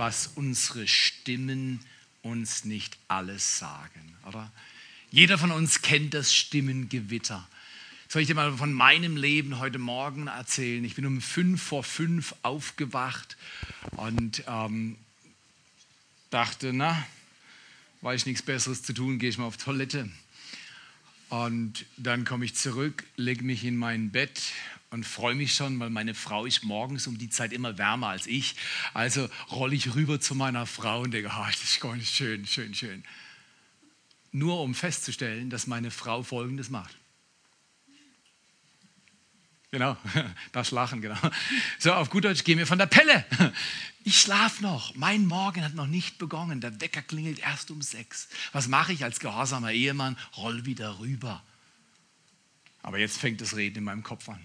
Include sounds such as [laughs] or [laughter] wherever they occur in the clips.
was unsere Stimmen uns nicht alles sagen, oder? Jeder von uns kennt das Stimmengewitter. Soll ich dir mal von meinem Leben heute Morgen erzählen? Ich bin um fünf vor fünf aufgewacht und ähm, dachte, na, weil ich nichts Besseres zu tun, gehe ich mal auf Toilette. Und dann komme ich zurück, lege mich in mein Bett und freue mich schon, weil meine Frau ist morgens um die Zeit immer wärmer als ich. Also rolle ich rüber zu meiner Frau und denke, oh, das ist nicht schön, schön, schön. Nur um festzustellen, dass meine Frau Folgendes macht. Genau, [laughs] das Lachen, genau. So, auf gut Deutsch, gehen wir von der Pelle. Ich schlafe noch. Mein Morgen hat noch nicht begonnen. Der Wecker klingelt erst um sechs. Was mache ich als gehorsamer Ehemann? Roll wieder rüber. Aber jetzt fängt das Reden in meinem Kopf an.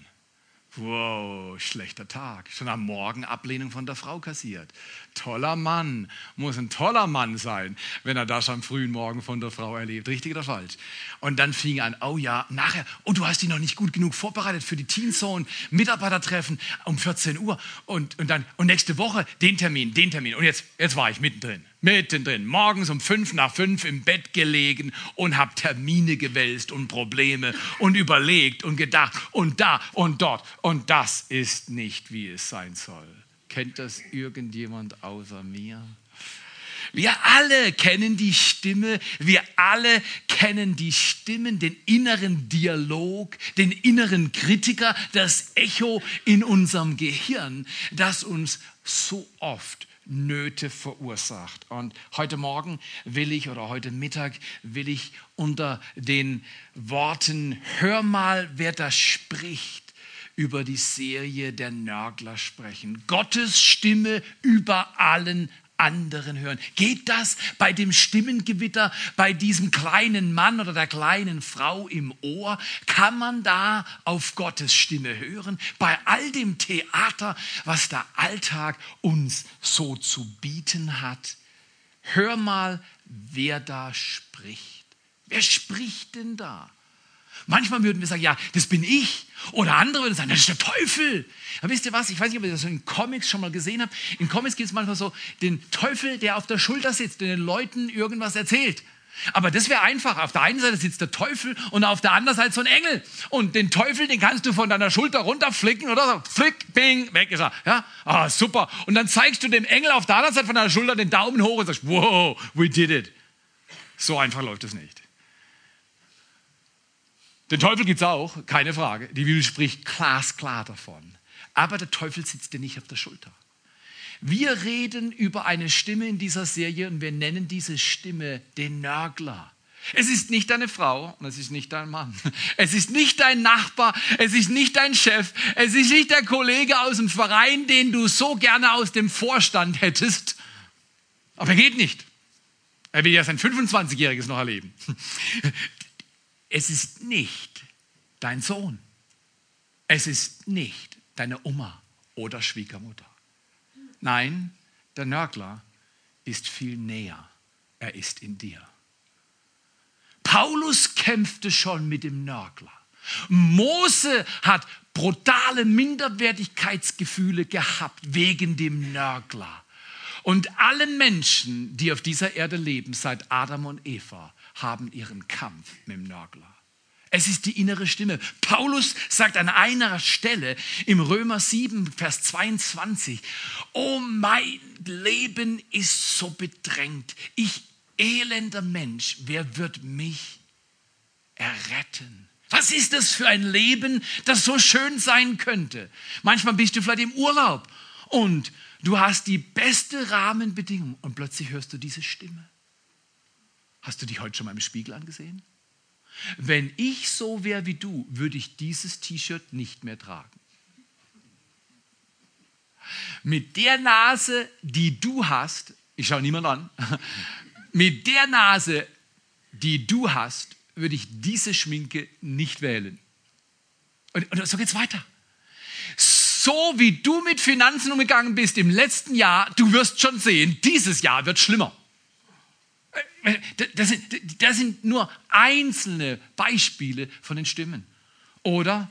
Wow, schlechter Tag. Schon am Morgen Ablehnung von der Frau kassiert. Toller Mann. Muss ein toller Mann sein, wenn er das am frühen Morgen von der Frau erlebt. Richtig oder falsch? Und dann fing er an, oh ja, nachher, oh, du hast dich noch nicht gut genug vorbereitet für die Teenzone, Mitarbeitertreffen um 14 Uhr. Und, und dann, und nächste Woche den Termin, den Termin. Und jetzt, jetzt war ich mittendrin mittendrin, morgens um fünf nach fünf im Bett gelegen und habe Termine gewälzt und Probleme und überlegt und gedacht und da und dort. Und das ist nicht, wie es sein soll. Kennt das irgendjemand außer mir? Wir alle kennen die Stimme, wir alle kennen die Stimmen, den inneren Dialog, den inneren Kritiker, das Echo in unserem Gehirn, das uns so oft Nöte verursacht. Und heute Morgen will ich oder heute Mittag will ich unter den Worten Hör mal, wer da spricht über die Serie der Nörgler sprechen. Gottes Stimme über allen anderen hören. Geht das bei dem Stimmengewitter, bei diesem kleinen Mann oder der kleinen Frau im Ohr? Kann man da auf Gottes Stimme hören? Bei all dem Theater, was der Alltag uns so zu bieten hat? Hör mal, wer da spricht. Wer spricht denn da? Manchmal würden wir sagen, ja, das bin ich. Oder andere würden sagen, das ist der Teufel. Aber wisst ihr was? Ich weiß nicht, ob ihr das in Comics schon mal gesehen habt. In Comics gibt es manchmal so den Teufel, der auf der Schulter sitzt und den Leuten irgendwas erzählt. Aber das wäre einfach. Auf der einen Seite sitzt der Teufel und auf der anderen Seite so ein Engel. Und den Teufel, den kannst du von deiner Schulter runterflicken oder so. Flick, bing, weg ist er. Ja? Ah, super. Und dann zeigst du dem Engel auf der anderen Seite von deiner Schulter den Daumen hoch und sagst, wow, we did it. So einfach läuft es nicht. Den Teufel gibt es auch, keine Frage. Die Bibel spricht glasklar davon. Aber der Teufel sitzt dir nicht auf der Schulter. Wir reden über eine Stimme in dieser Serie und wir nennen diese Stimme den Nörgler. Es ist nicht deine Frau und es ist nicht dein Mann. Es ist nicht dein Nachbar, es ist nicht dein Chef, es ist nicht der Kollege aus dem Verein, den du so gerne aus dem Vorstand hättest. Aber er geht nicht. Er will ja sein 25-Jähriges noch erleben es ist nicht dein Sohn. Es ist nicht deine Oma oder Schwiegermutter. Nein, der Nörgler ist viel näher. Er ist in dir. Paulus kämpfte schon mit dem Nörgler. Mose hat brutale Minderwertigkeitsgefühle gehabt wegen dem Nörgler. Und alle Menschen, die auf dieser Erde leben, seit Adam und Eva, haben ihren Kampf mit dem Nörgler. Es ist die innere Stimme. Paulus sagt an einer Stelle im Römer 7, Vers 22, oh mein Leben ist so bedrängt. Ich elender Mensch, wer wird mich erretten? Was ist das für ein Leben, das so schön sein könnte? Manchmal bist du vielleicht im Urlaub und du hast die beste Rahmenbedingung und plötzlich hörst du diese Stimme. Hast du dich heute schon mal im Spiegel angesehen? Wenn ich so wäre wie du, würde ich dieses T-Shirt nicht mehr tragen. Mit der Nase, die du hast, ich schaue niemand an, [laughs] mit der Nase, die du hast, würde ich diese Schminke nicht wählen. Und, und so es weiter. So wie du mit Finanzen umgegangen bist im letzten Jahr, du wirst schon sehen, dieses Jahr wird schlimmer. Das sind, das sind nur einzelne Beispiele von den Stimmen. Oder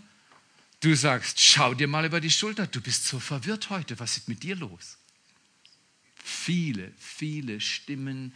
du sagst, schau dir mal über die Schulter, du bist so verwirrt heute, was ist mit dir los? viele, viele Stimmen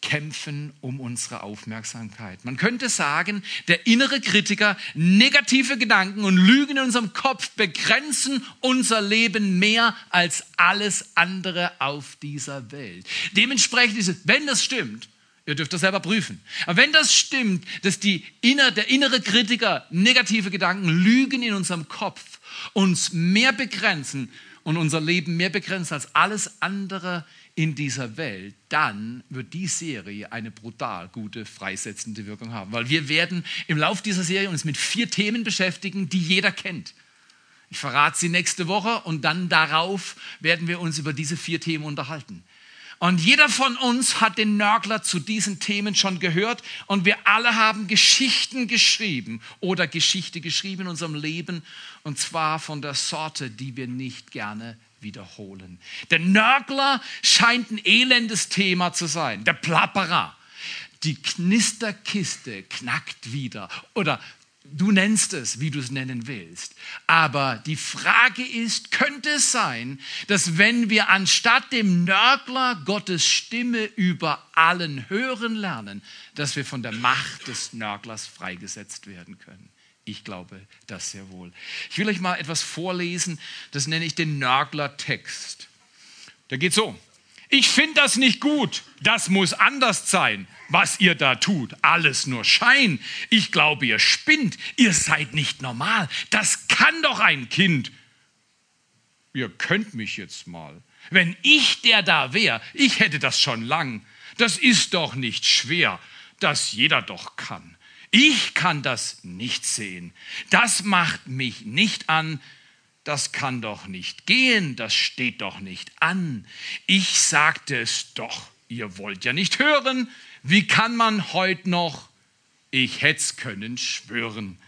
kämpfen um unsere Aufmerksamkeit. Man könnte sagen, der innere Kritiker, negative Gedanken und Lügen in unserem Kopf begrenzen unser Leben mehr als alles andere auf dieser Welt. Dementsprechend ist es, wenn das stimmt, Ihr dürft das selber prüfen. Aber wenn das stimmt, dass die inner, der innere Kritiker, negative Gedanken, Lügen in unserem Kopf uns mehr begrenzen und unser Leben mehr begrenzen als alles andere in dieser Welt, dann wird die Serie eine brutal gute freisetzende Wirkung haben. Weil wir werden im Laufe dieser Serie uns mit vier Themen beschäftigen, die jeder kennt. Ich verrate sie nächste Woche und dann darauf werden wir uns über diese vier Themen unterhalten. Und jeder von uns hat den Nörgler zu diesen Themen schon gehört und wir alle haben Geschichten geschrieben oder Geschichte geschrieben in unserem Leben und zwar von der Sorte, die wir nicht gerne wiederholen. Der Nörgler scheint ein elendes Thema zu sein. Der Plapperer. Die Knisterkiste knackt wieder. Oder du nennst es, wie du es nennen willst. Aber die Frage ist, könnte es sein, dass wenn wir anstatt dem Nörgler Gottes Stimme über allen hören lernen, dass wir von der Macht des Nörglers freigesetzt werden können? Ich glaube das sehr wohl. Ich will euch mal etwas vorlesen, das nenne ich den Nörgler-Text. Der geht so. Ich finde das nicht gut. Das muss anders sein, was ihr da tut. Alles nur Schein. Ich glaube, ihr spinnt. Ihr seid nicht normal. Das kann doch ein Kind. Ihr könnt mich jetzt mal. Wenn ich der da wäre, ich hätte das schon lang. Das ist doch nicht schwer, dass jeder doch kann. Ich kann das nicht sehen. Das macht mich nicht an. Das kann doch nicht gehen. Das steht doch nicht an. Ich sagte es doch. Ihr wollt ja nicht hören. Wie kann man heute noch? Ich hätt's können schwören.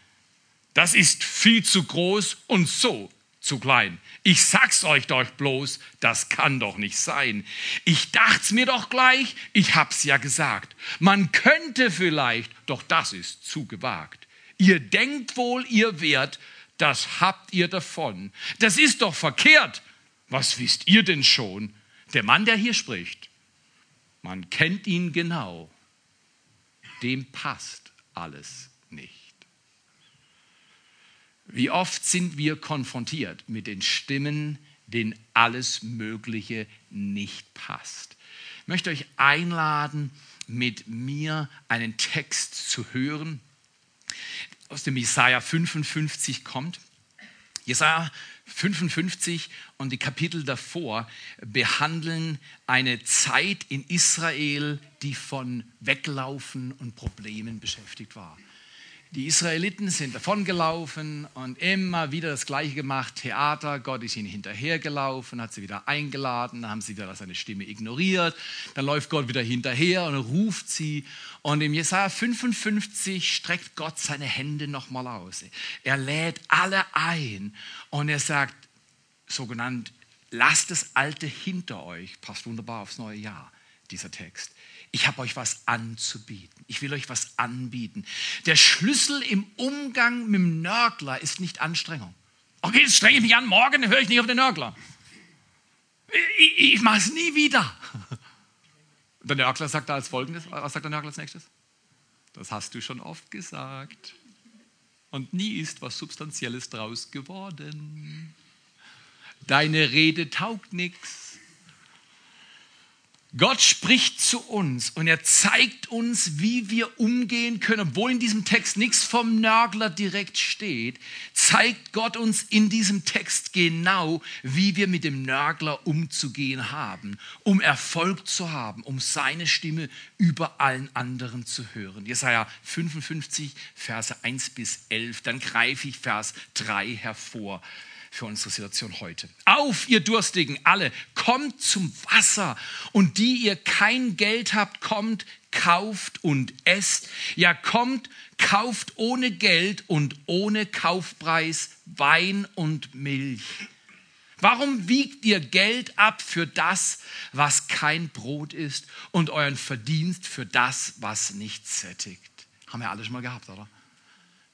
Das ist viel zu groß und so zu klein. Ich sag's euch doch bloß, das kann doch nicht sein. Ich dacht's mir doch gleich, ich hab's ja gesagt. Man könnte vielleicht, doch das ist zu gewagt. Ihr denkt wohl, ihr Wert, das habt ihr davon. Das ist doch verkehrt. Was wisst ihr denn schon? Der Mann, der hier spricht, man kennt ihn genau. Dem passt alles nicht. Wie oft sind wir konfrontiert mit den Stimmen, denen alles Mögliche nicht passt. Ich möchte euch einladen, mit mir einen Text zu hören, aus dem Jesaja 55 kommt. Jesaja 55 und die Kapitel davor behandeln eine Zeit in Israel, die von Weglaufen und Problemen beschäftigt war. Die Israeliten sind davongelaufen und immer wieder das Gleiche gemacht. Theater, Gott ist ihnen hinterhergelaufen, hat sie wieder eingeladen, dann haben sie wieder seine Stimme ignoriert. Dann läuft Gott wieder hinterher und ruft sie. Und im Jesaja 55 streckt Gott seine Hände nochmal aus. Er lädt alle ein und er sagt, sogenannt, lasst das Alte hinter euch. Passt wunderbar aufs neue Jahr, dieser Text. Ich habe euch was anzubieten. Ich will euch was anbieten. Der Schlüssel im Umgang mit dem Nörgler ist nicht Anstrengung. Okay, jetzt strenge ich mich an, morgen höre ich nicht auf den Nörgler. Ich, ich mache es nie wieder. Der Nörgler sagt da als folgendes, was sagt der Nörgler als nächstes? Das hast du schon oft gesagt. Und nie ist was Substanzielles draus geworden. Deine Rede taugt nichts. Gott spricht zu uns und er zeigt uns, wie wir umgehen können. Obwohl in diesem Text nichts vom Nörgler direkt steht, zeigt Gott uns in diesem Text genau, wie wir mit dem Nörgler umzugehen haben, um Erfolg zu haben, um seine Stimme über allen anderen zu hören. Jesaja 55, Verse 1 bis 11. Dann greife ich Vers 3 hervor für unsere Situation heute. Auf, ihr Durstigen, alle, kommt zum Wasser. Und die ihr kein Geld habt, kommt, kauft und esst. Ja, kommt, kauft ohne Geld und ohne Kaufpreis Wein und Milch. Warum wiegt ihr Geld ab für das, was kein Brot ist und euren Verdienst für das, was nicht sättigt? Haben wir alle schon mal gehabt, oder?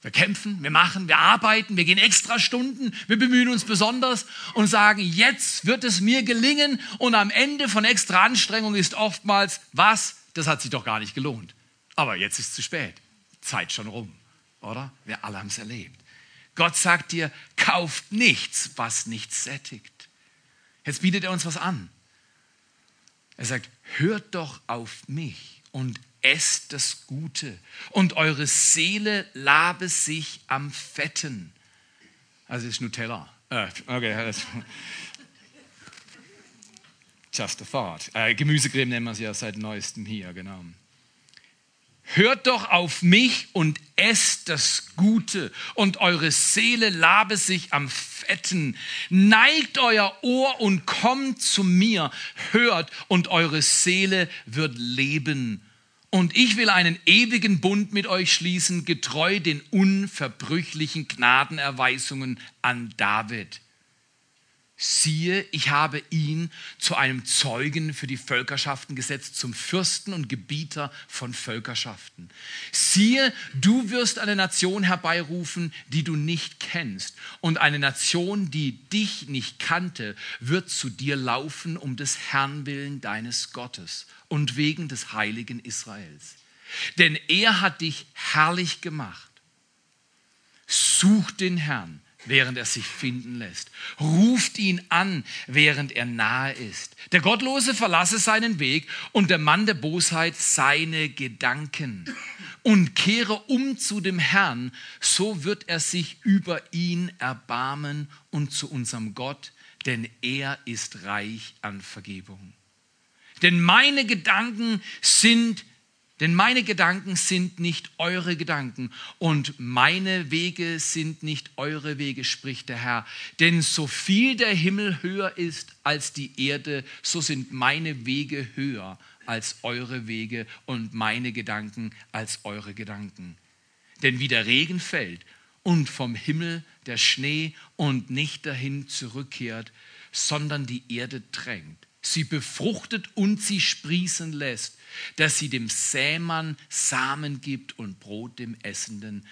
Wir kämpfen, wir machen, wir arbeiten, wir gehen extra Stunden, wir bemühen uns besonders und sagen, jetzt wird es mir gelingen. Und am Ende von extra Anstrengung ist oftmals, was? Das hat sich doch gar nicht gelohnt. Aber jetzt ist es zu spät. Zeit schon rum, oder? Wir alle haben es erlebt. Gott sagt dir, kauft nichts, was nicht sättigt. Jetzt bietet er uns was an. Er sagt, hört doch auf mich und esst das Gute und eure Seele labe sich am Fetten. Also ist Nutella. Äh, okay, just a thought. Äh, Gemüsecreme nennen wir es ja seit neuestem hier, genau. Hört doch auf mich und esst das Gute und eure Seele labe sich am Fetten. Neigt euer Ohr und kommt zu mir. Hört und eure Seele wird leben und ich will einen ewigen Bund mit euch schließen, getreu den unverbrüchlichen Gnadenerweisungen an David. Siehe, ich habe ihn zu einem Zeugen für die Völkerschaften gesetzt, zum Fürsten und Gebieter von Völkerschaften. Siehe, du wirst eine Nation herbeirufen, die du nicht kennst. Und eine Nation, die dich nicht kannte, wird zu dir laufen um des Herrn willen deines Gottes und wegen des heiligen Israels. Denn er hat dich herrlich gemacht. Such den Herrn während er sich finden lässt. Ruft ihn an, während er nahe ist. Der Gottlose verlasse seinen Weg und der Mann der Bosheit seine Gedanken und kehre um zu dem Herrn, so wird er sich über ihn erbarmen und zu unserem Gott, denn er ist reich an Vergebung. Denn meine Gedanken sind denn meine Gedanken sind nicht eure Gedanken und meine Wege sind nicht eure Wege, spricht der Herr. Denn so viel der Himmel höher ist als die Erde, so sind meine Wege höher als eure Wege und meine Gedanken als eure Gedanken. Denn wie der Regen fällt und vom Himmel der Schnee und nicht dahin zurückkehrt, sondern die Erde drängt, sie befruchtet und sie sprießen lässt, dass sie dem Sämann Samen gibt und Brot dem Essenden.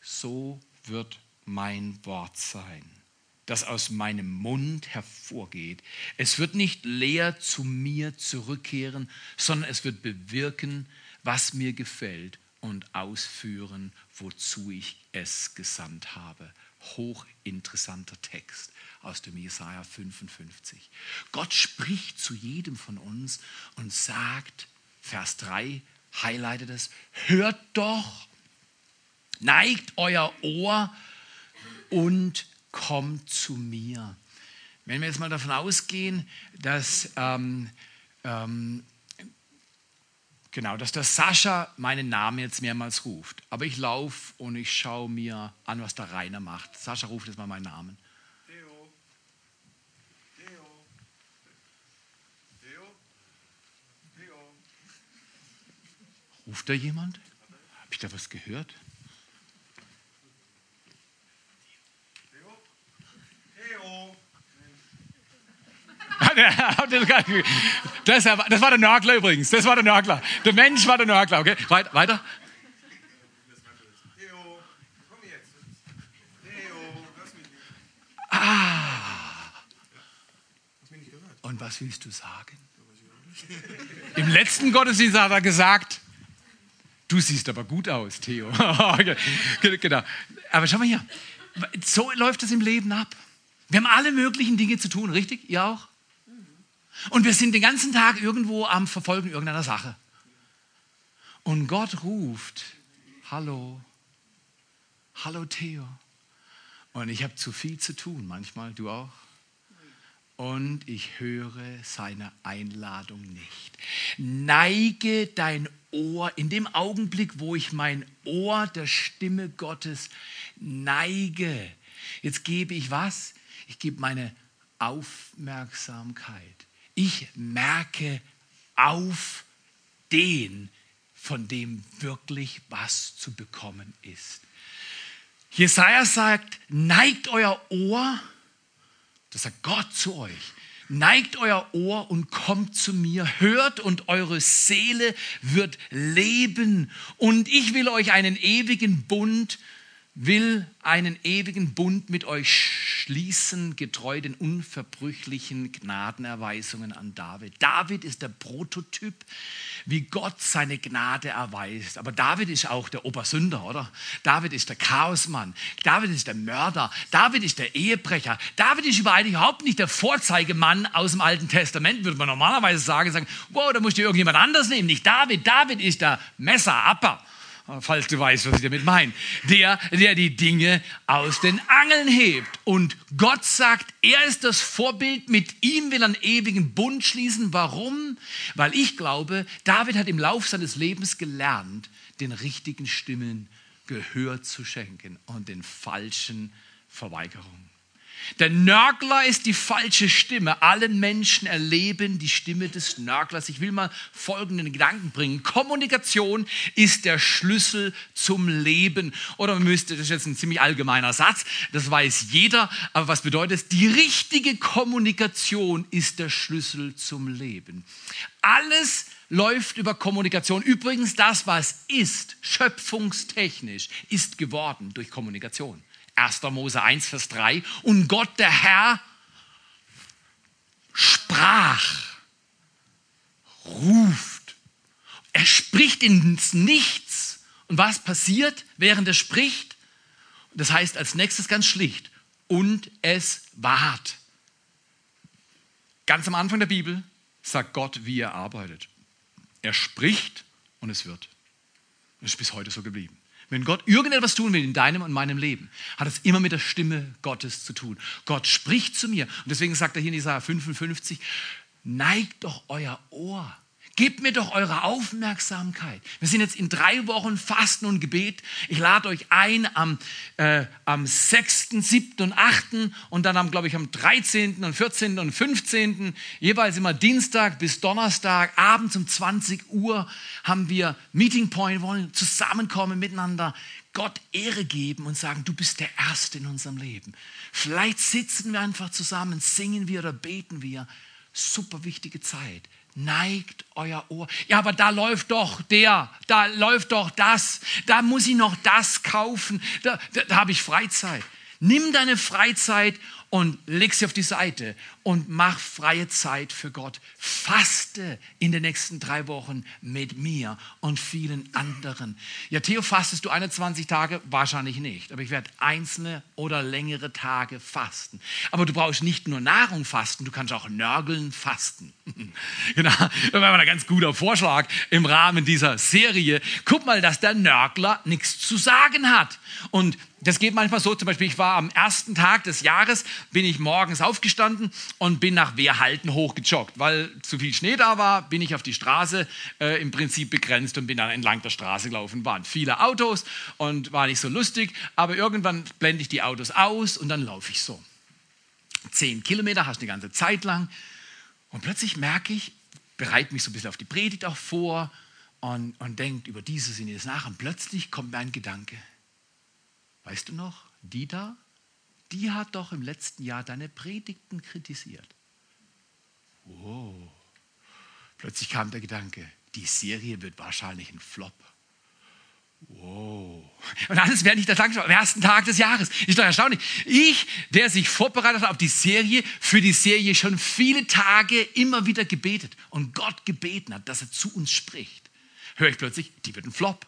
So wird mein Wort sein, das aus meinem Mund hervorgeht. Es wird nicht leer zu mir zurückkehren, sondern es wird bewirken, was mir gefällt und ausführen, wozu ich es gesandt habe. Hochinteressanter Text aus dem Jesaja 55. Gott spricht zu jedem von uns und sagt, Vers 3 highlightet es, hört doch, neigt euer Ohr und kommt zu mir. Wenn wir jetzt mal davon ausgehen, dass, ähm, ähm, genau, dass der Sascha meinen Namen jetzt mehrmals ruft, aber ich laufe und ich schaue mir an, was der Rainer macht. Sascha ruft jetzt mal meinen Namen. Ruft da jemand? Habe ich da was gehört? Das, das war der Nörgler übrigens. Das war der Nörgler. Der Mensch war der Nörgler. Okay, weiter. Ah. Und was willst du sagen? Im letzten Gottesdienst hat er gesagt, Du siehst aber gut aus, Theo. [laughs] genau. Aber schau mal hier. So läuft es im Leben ab. Wir haben alle möglichen Dinge zu tun, richtig? Ihr auch? Und wir sind den ganzen Tag irgendwo am Verfolgen irgendeiner Sache. Und Gott ruft, hallo, hallo Theo. Und ich habe zu viel zu tun, manchmal, du auch. Und ich höre seine Einladung nicht. Neige dein Ohr, in dem Augenblick, wo ich mein Ohr der Stimme Gottes neige, jetzt gebe ich was? Ich gebe meine Aufmerksamkeit. Ich merke auf den, von dem wirklich was zu bekommen ist. Jesaja sagt: Neigt euer Ohr, das sagt Gott zu euch, Neigt euer Ohr und kommt zu mir, hört und eure Seele wird leben. Und ich will euch einen ewigen Bund will einen ewigen Bund mit euch schließen, getreu den unverbrüchlichen Gnadenerweisungen an David. David ist der Prototyp, wie Gott seine Gnade erweist. Aber David ist auch der Obersünder, oder? David ist der Chaosmann. David ist der Mörder. David ist der Ehebrecher. David ist überhaupt nicht der Vorzeigemann aus dem Alten Testament, würde man normalerweise sagen, sagen, wow, da musst du irgendjemand anders nehmen. Nicht David. David ist der Messerapper falls du weißt, was ich damit meine, der, der die Dinge aus den Angeln hebt. Und Gott sagt, er ist das Vorbild, mit ihm will er einen ewigen Bund schließen. Warum? Weil ich glaube, David hat im Laufe seines Lebens gelernt, den richtigen Stimmen Gehör zu schenken und den falschen Verweigerungen. Der Nörgler ist die falsche Stimme. Alle Menschen erleben die Stimme des Nörglers. Ich will mal folgenden Gedanken bringen. Kommunikation ist der Schlüssel zum Leben. Oder man müsste, das ist jetzt ein ziemlich allgemeiner Satz, das weiß jeder, aber was bedeutet es? Die richtige Kommunikation ist der Schlüssel zum Leben. Alles läuft über Kommunikation. Übrigens, das, was ist, schöpfungstechnisch, ist geworden durch Kommunikation. 1. Mose 1, Vers 3. Und Gott, der Herr, sprach, ruft. Er spricht ins Nichts. Und was passiert, während er spricht? Das heißt als nächstes ganz schlicht. Und es ward. Ganz am Anfang der Bibel sagt Gott, wie er arbeitet. Er spricht und es wird. Das ist bis heute so geblieben. Wenn Gott irgendetwas tun will in deinem und meinem Leben, hat es immer mit der Stimme Gottes zu tun. Gott spricht zu mir. Und deswegen sagt er hier in Isaiah 55, neigt doch euer Ohr Gebt mir doch eure Aufmerksamkeit. Wir sind jetzt in drei Wochen Fasten und Gebet. Ich lade euch ein am, äh, am 6., 7. und 8. und dann am, glaube ich, am 13. und 14. und 15. Jeweils immer Dienstag bis Donnerstag, abends um 20 Uhr haben wir Meeting Point, wollen zusammenkommen miteinander, Gott Ehre geben und sagen, du bist der Erste in unserem Leben. Vielleicht sitzen wir einfach zusammen, singen wir oder beten wir. Super wichtige Zeit neigt euer Ohr. Ja, aber da läuft doch der, da läuft doch das, da muss ich noch das kaufen, da, da, da habe ich Freizeit. Nimm deine Freizeit und leg sie auf die Seite und mach freie Zeit für Gott. Faste in den nächsten drei Wochen mit mir und vielen anderen. Ja, Theo, fastest du 21 Tage? Wahrscheinlich nicht. Aber ich werde einzelne oder längere Tage fasten. Aber du brauchst nicht nur Nahrung fasten, du kannst auch nörgeln fasten. [laughs] genau, das war ein ganz guter Vorschlag im Rahmen dieser Serie. Guck mal, dass der Nörgler nichts zu sagen hat. Und das geht manchmal so, zum Beispiel, ich war am ersten Tag des Jahres, bin ich morgens aufgestanden und bin nach Wehrhalten hochgejoggt. Weil zu viel Schnee da war, bin ich auf die Straße äh, im Prinzip begrenzt und bin dann entlang der Straße gelaufen. Waren viele Autos und war nicht so lustig, aber irgendwann blende ich die Autos aus und dann laufe ich so. Zehn Kilometer hast du die ganze Zeit lang und plötzlich merke ich, bereite mich so ein bisschen auf die Predigt auch vor und, und denke über dieses und jenes nach und plötzlich kommt mir ein Gedanke Weißt du noch, die da, die hat doch im letzten Jahr deine Predigten kritisiert. Wow. Plötzlich kam der Gedanke, die Serie wird wahrscheinlich ein Flop. Wow. Und alles während ich das angeschaut am ersten Tag des Jahres. Ist doch erstaunlich. Ich, der sich vorbereitet hat auf die Serie, für die Serie schon viele Tage immer wieder gebetet und Gott gebeten hat, dass er zu uns spricht, höre ich plötzlich, die wird ein Flop.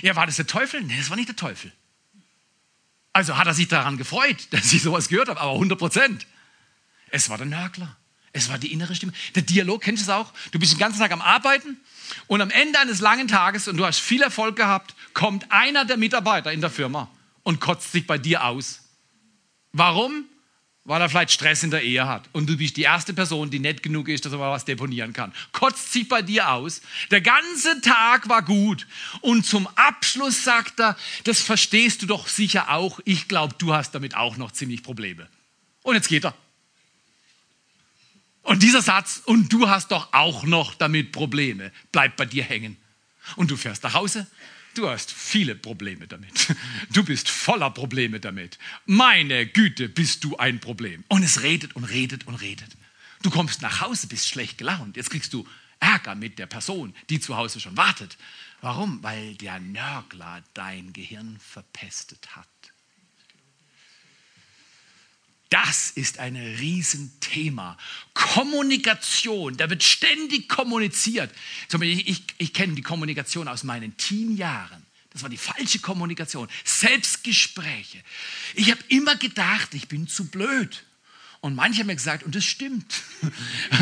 Ja, war das der Teufel? Nee, das war nicht der Teufel. Also hat er sich daran gefreut, [laughs] dass ich sowas gehört habe, aber 100 Prozent. Es war der Nörgler. Es war die innere Stimme. Der Dialog, kennst du es auch? Du bist den ganzen Tag am Arbeiten und am Ende eines langen Tages und du hast viel Erfolg gehabt, kommt einer der Mitarbeiter in der Firma und kotzt sich bei dir aus. Warum? Weil er vielleicht Stress in der Ehe hat und du bist die erste Person, die nett genug ist, dass er mal was deponieren kann. Kotzt sich bei dir aus. Der ganze Tag war gut und zum Abschluss sagt er, das verstehst du doch sicher auch. Ich glaube, du hast damit auch noch ziemlich Probleme. Und jetzt geht er. Und dieser Satz, und du hast doch auch noch damit Probleme, bleibt bei dir hängen. Und du fährst nach Hause Du hast viele Probleme damit. Du bist voller Probleme damit. Meine Güte, bist du ein Problem. Und es redet und redet und redet. Du kommst nach Hause, bist schlecht gelaunt. Jetzt kriegst du Ärger mit der Person, die zu Hause schon wartet. Warum? Weil der Nörgler dein Gehirn verpestet hat. Das ist ein Riesenthema. Kommunikation, da wird ständig kommuniziert. Ich, ich, ich kenne die Kommunikation aus meinen Teenjahren. Das war die falsche Kommunikation. Selbstgespräche. Ich habe immer gedacht, ich bin zu blöd. Und manche haben mir gesagt, und das stimmt. [laughs]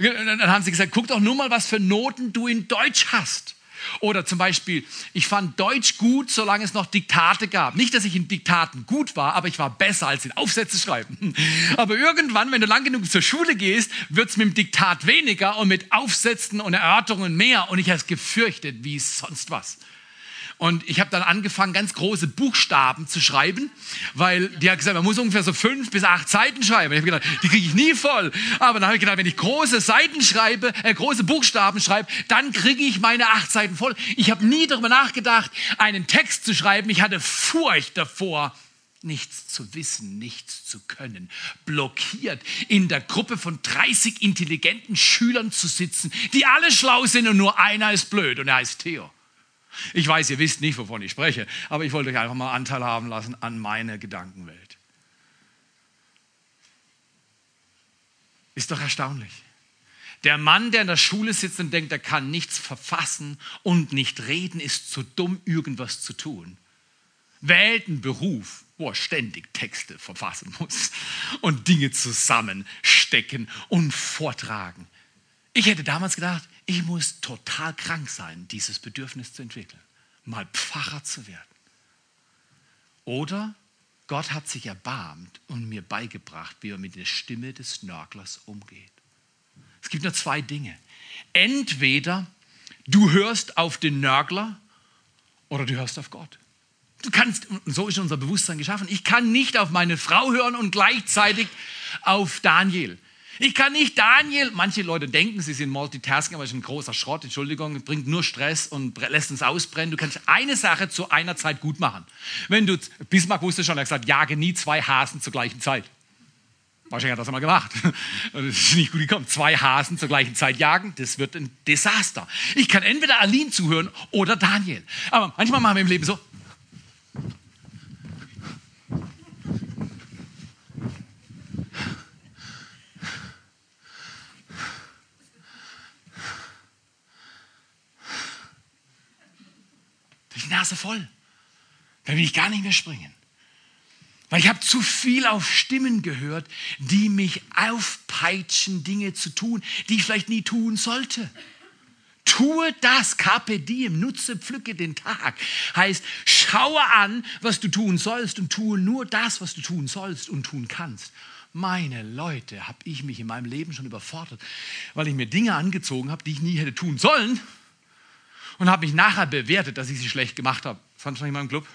dann haben sie gesagt, guck doch nur mal, was für Noten du in Deutsch hast. Oder zum Beispiel, ich fand Deutsch gut, solange es noch Diktate gab. Nicht, dass ich in Diktaten gut war, aber ich war besser als in Aufsätze schreiben. [laughs] Aber irgendwann, wenn du lang genug zur Schule gehst, wird es mit dem Diktat weniger und mit Aufsätzen und Erörterungen mehr. Und ich habe es gefürchtet wie sonst was. Und ich habe dann angefangen, ganz große Buchstaben zu schreiben, weil die hat gesagt, man muss ungefähr so fünf bis acht Seiten schreiben. Ich habe gedacht, die kriege ich nie voll. Aber dann habe ich gedacht, wenn ich große Seiten schreibe, äh, große Buchstaben schreibe, dann kriege ich meine acht Seiten voll. Ich habe nie darüber nachgedacht, einen Text zu schreiben. Ich hatte Furcht davor, nichts zu wissen, nichts zu können, blockiert in der Gruppe von 30 intelligenten Schülern zu sitzen, die alle schlau sind und nur einer ist blöd und er heißt Theo. Ich weiß, ihr wisst nicht, wovon ich spreche, aber ich wollte euch einfach mal Anteil haben lassen an meine Gedankenwelt. Ist doch erstaunlich. Der Mann, der in der Schule sitzt und denkt, er kann nichts verfassen und nicht reden, ist zu dumm, irgendwas zu tun. Wählt einen Beruf, wo er ständig Texte verfassen muss und Dinge zusammenstecken und vortragen. Ich hätte damals gedacht, ich muss total krank sein, dieses Bedürfnis zu entwickeln, mal Pfarrer zu werden. Oder Gott hat sich erbarmt und mir beigebracht, wie er mit der Stimme des Nörglers umgeht. Es gibt nur zwei Dinge. Entweder du hörst auf den Nörgler oder du hörst auf Gott. Du kannst, so ist unser Bewusstsein geschaffen, ich kann nicht auf meine Frau hören und gleichzeitig auf Daniel. Ich kann nicht Daniel, manche Leute denken, sie sind Multitasking, aber das ist ein großer Schrott, Entschuldigung, bringt nur Stress und lässt uns ausbrennen. Du kannst eine Sache zu einer Zeit gut machen. Wenn du, Bismarck wusste schon, er hat gesagt, jage nie zwei Hasen zur gleichen Zeit. Wahrscheinlich hat er das einmal gemacht. [laughs] Das ist nicht gut gekommen. Zwei Hasen zur gleichen Zeit jagen, das wird ein Desaster. Ich kann entweder Aline zuhören oder Daniel. Aber manchmal machen wir im Leben so, die Nase voll. Dann will ich gar nicht mehr springen. Weil ich habe zu viel auf Stimmen gehört, die mich aufpeitschen, Dinge zu tun, die ich vielleicht nie tun sollte. Tue das, carpe diem, nutze, pflücke den Tag. Heißt, schaue an, was du tun sollst und tue nur das, was du tun sollst und tun kannst. Meine Leute, habe ich mich in meinem Leben schon überfordert, weil ich mir Dinge angezogen habe, die ich nie hätte tun sollen und habe mich nachher bewertet, dass ich sie schlecht gemacht habe. Fand schon jemand im Club?